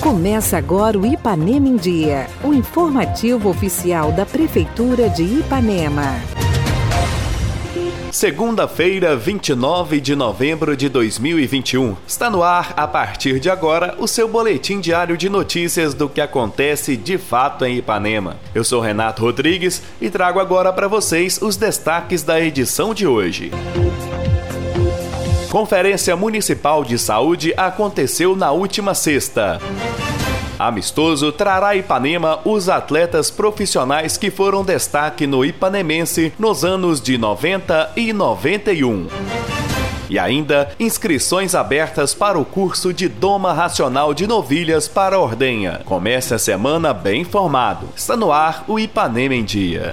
Começa agora o Ipanema em Dia, o informativo oficial da Prefeitura de Ipanema. Segunda-feira, 29 de novembro de 2021. Está no ar, a partir de agora, o seu boletim diário de notícias do que acontece de fato em Ipanema. Eu sou Renato Rodrigues e trago agora para vocês os destaques da edição de hoje. Conferência Municipal de Saúde aconteceu na última sexta. Amistoso trará Ipanema os atletas profissionais que foram destaque no Ipanemense nos anos de 90 e 91. E ainda inscrições abertas para o curso de Doma Racional de Novilhas para Ordenha. Comece a semana bem formado. Está no ar o Ipanema em Dia.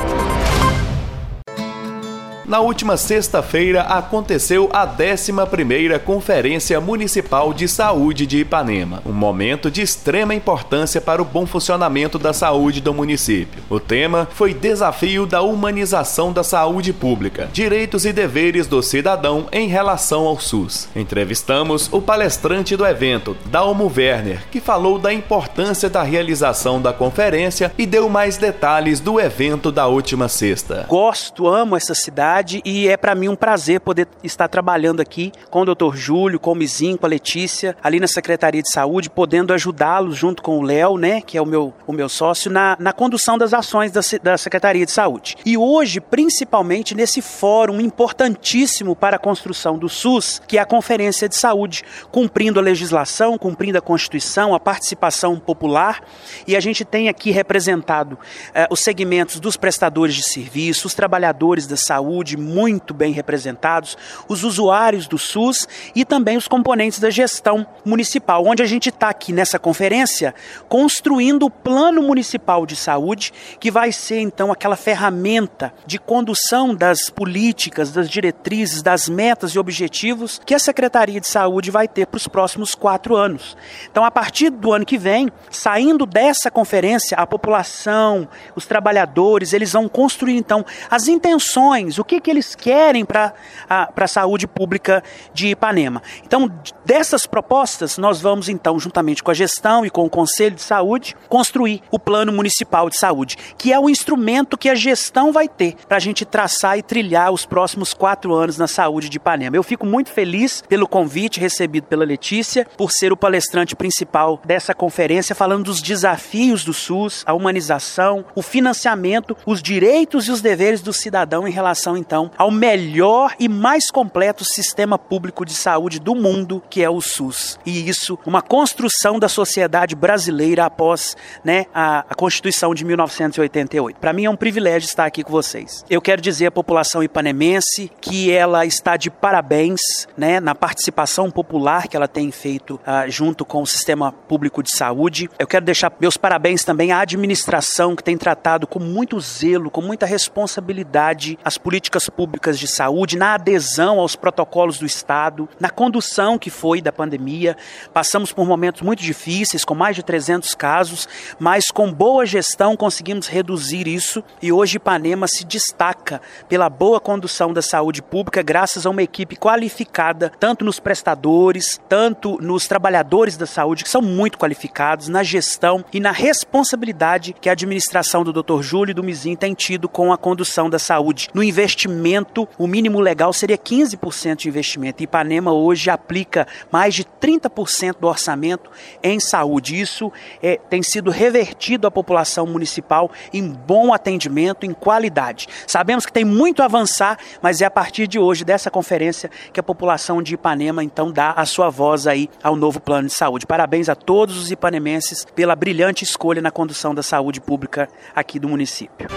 Na última sexta-feira aconteceu a 11ª Conferência Municipal de Saúde de Ipanema, um momento de extrema importância para o bom funcionamento da saúde do município. O tema foi Desafio da Humanização da Saúde Pública, Direitos e Deveres do Cidadão em relação ao SUS. Entrevistamos o palestrante do evento, Dalmo Werner, que falou da importância da realização da conferência e deu mais detalhes do evento da última sexta. Gosto, amo essa cidade e é para mim um prazer poder estar trabalhando aqui com o Dr. Júlio, com o Mizinho, com a Letícia, ali na Secretaria de Saúde, podendo ajudá-los junto com o Léo, né, que é o meu, o meu sócio, na, na condução das ações da, da Secretaria de Saúde. E hoje, principalmente nesse fórum importantíssimo para a construção do SUS, que é a Conferência de Saúde, cumprindo a legislação, cumprindo a Constituição, a participação popular, e a gente tem aqui representado eh, os segmentos dos prestadores de serviço, os trabalhadores da saúde, saúde muito bem representados, os usuários do SUS e também os componentes da gestão municipal, onde a gente está aqui nessa conferência construindo o Plano Municipal de Saúde, que vai ser então aquela ferramenta de condução das políticas, das diretrizes, das metas e objetivos que a Secretaria de Saúde vai ter para os próximos quatro anos. Então, a partir do ano que vem, saindo dessa conferência, a população, os trabalhadores, eles vão construir então as intenções, o que que eles querem para a, saúde pública de Ipanema. Então, dessas propostas, nós vamos então, juntamente com a gestão e com o Conselho de Saúde, construir o Plano Municipal de Saúde, que é o instrumento que a gestão vai ter para a gente traçar e trilhar os próximos quatro anos na saúde de Ipanema. Eu fico muito feliz pelo convite recebido pela Letícia, por ser o palestrante principal dessa conferência, falando dos desafios do SUS, a humanização, o financiamento, os direitos e os deveres do cidadão em relação, então, ao melhor e mais completo sistema público de saúde do mundo, que é o SUS. E isso, uma construção da sociedade brasileira após né, a, a Constituição de 1988. Para mim é um privilégio estar aqui com vocês. Eu quero dizer à população ipanemense que ela está de parabéns né, na participação popular que ela tem feito uh, junto com o sistema público de saúde. Eu quero deixar meus parabéns também à administração que tem tratado com muito zelo, com muita responsabilidade as políticas políticas públicas de saúde, na adesão aos protocolos do Estado, na condução que foi da pandemia. Passamos por momentos muito difíceis, com mais de 300 casos, mas com boa gestão conseguimos reduzir isso e hoje Ipanema se destaca pela boa condução da saúde pública, graças a uma equipe qualificada, tanto nos prestadores, tanto nos trabalhadores da saúde, que são muito qualificados, na gestão e na responsabilidade que a administração do Dr. Júlio e do Mizim tem tido com a condução da saúde, no investimento investimento, o mínimo legal seria 15% de investimento. Ipanema hoje aplica mais de 30% do orçamento em saúde. Isso é, tem sido revertido à população municipal em bom atendimento, em qualidade. Sabemos que tem muito a avançar, mas é a partir de hoje, dessa conferência, que a população de Ipanema então dá a sua voz aí ao novo plano de saúde. Parabéns a todos os ipanemenses pela brilhante escolha na condução da saúde pública aqui do município.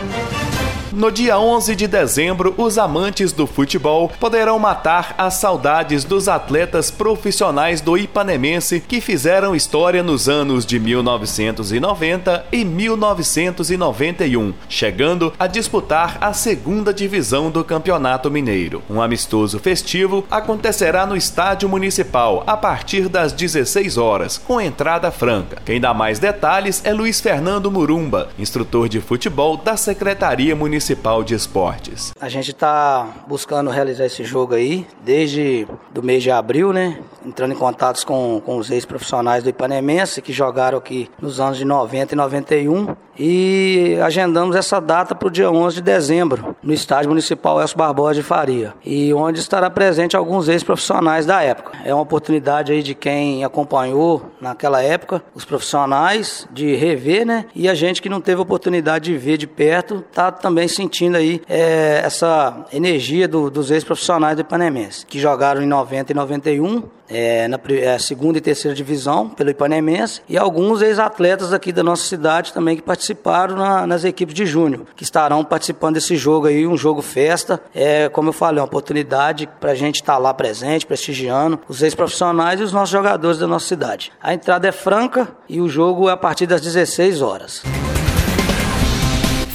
No dia 11 de dezembro, os amantes do futebol poderão matar as saudades dos atletas profissionais do Ipanemense que fizeram história nos anos de 1990 e 1991, chegando a disputar a segunda divisão do Campeonato Mineiro. Um amistoso festivo acontecerá no Estádio Municipal a partir das 16 horas, com entrada franca. Quem dá mais detalhes é Luiz Fernando Murumba, instrutor de futebol da Secretaria Municipal Municipal de Esportes. A gente está buscando realizar esse jogo aí desde do mês de abril, né? Entrando em contatos com, com os ex-profissionais do Ipanemense que jogaram aqui nos anos de 90 e 91 e agendamos essa data para o dia 11 de dezembro no Estádio Municipal Elcio Barbosa de Faria e onde estará presente alguns ex-profissionais da época. É uma oportunidade aí de quem acompanhou naquela época os profissionais de rever, né? E a gente que não teve oportunidade de ver de perto tá também sentindo aí é, essa energia do, dos ex-profissionais do Ipanemense que jogaram em 90 e 91 é, na é, segunda e terceira divisão pelo Ipanemense e alguns ex-atletas aqui da nossa cidade também que participaram na, nas equipes de júnior, que estarão participando desse jogo aí, um jogo festa. É, como eu falei, uma oportunidade para a gente estar tá lá presente, prestigiando os ex-profissionais e os nossos jogadores da nossa cidade. A entrada é franca e o jogo é a partir das 16 horas.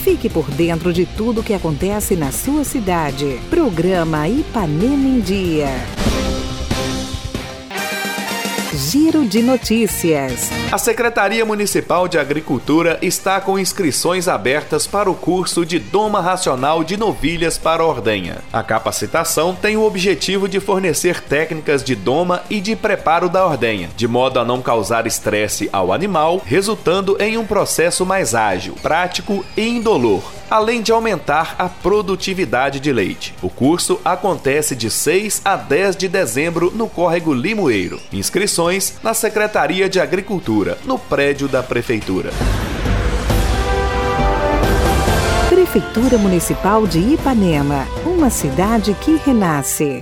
Fique por dentro de tudo que acontece na sua cidade. Programa Ipanema em Dia. Giro de Notícias. A Secretaria Municipal de Agricultura está com inscrições abertas para o curso de Doma Racional de Novilhas para Ordenha. A capacitação tem o objetivo de fornecer técnicas de doma e de preparo da ordenha, de modo a não causar estresse ao animal, resultando em um processo mais ágil, prático e indolor além de aumentar a produtividade de leite. O curso acontece de 6 a 10 de dezembro no Córrego Limoeiro. Inscrições na Secretaria de Agricultura, no prédio da Prefeitura. Prefeitura Municipal de Ipanema, uma cidade que renasce.